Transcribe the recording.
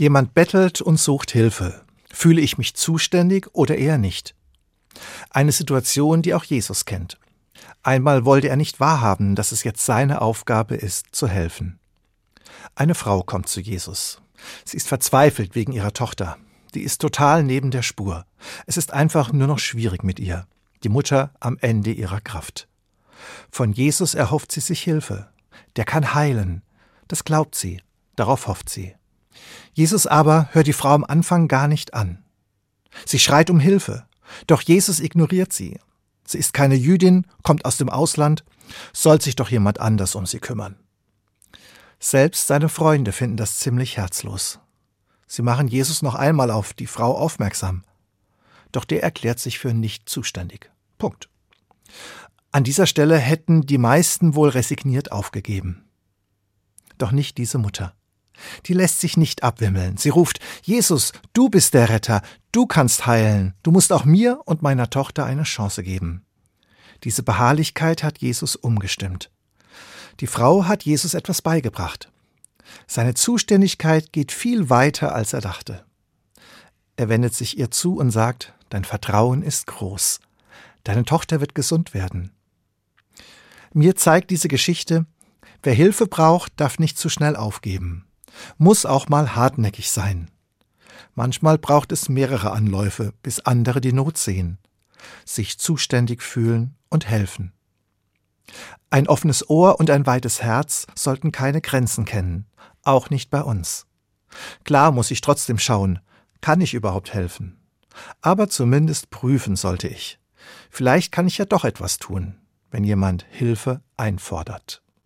Jemand bettelt und sucht Hilfe. Fühle ich mich zuständig oder eher nicht? Eine Situation, die auch Jesus kennt. Einmal wollte er nicht wahrhaben, dass es jetzt seine Aufgabe ist, zu helfen. Eine Frau kommt zu Jesus. Sie ist verzweifelt wegen ihrer Tochter. Die ist total neben der Spur. Es ist einfach nur noch schwierig mit ihr. Die Mutter am Ende ihrer Kraft. Von Jesus erhofft sie sich Hilfe. Der kann heilen. Das glaubt sie. Darauf hofft sie. Jesus aber hört die Frau am Anfang gar nicht an. Sie schreit um Hilfe. Doch Jesus ignoriert sie. Sie ist keine Jüdin, kommt aus dem Ausland, soll sich doch jemand anders um sie kümmern. Selbst seine Freunde finden das ziemlich herzlos. Sie machen Jesus noch einmal auf die Frau aufmerksam. Doch der erklärt sich für nicht zuständig. Punkt. An dieser Stelle hätten die meisten wohl resigniert aufgegeben. Doch nicht diese Mutter. Die lässt sich nicht abwimmeln. Sie ruft, Jesus, du bist der Retter, du kannst heilen, du musst auch mir und meiner Tochter eine Chance geben. Diese Beharrlichkeit hat Jesus umgestimmt. Die Frau hat Jesus etwas beigebracht. Seine Zuständigkeit geht viel weiter, als er dachte. Er wendet sich ihr zu und sagt, Dein Vertrauen ist groß. Deine Tochter wird gesund werden. Mir zeigt diese Geschichte, wer Hilfe braucht, darf nicht zu schnell aufgeben muss auch mal hartnäckig sein. Manchmal braucht es mehrere Anläufe, bis andere die Not sehen, sich zuständig fühlen und helfen. Ein offenes Ohr und ein weites Herz sollten keine Grenzen kennen, auch nicht bei uns. Klar muss ich trotzdem schauen, kann ich überhaupt helfen? Aber zumindest prüfen sollte ich. Vielleicht kann ich ja doch etwas tun, wenn jemand Hilfe einfordert.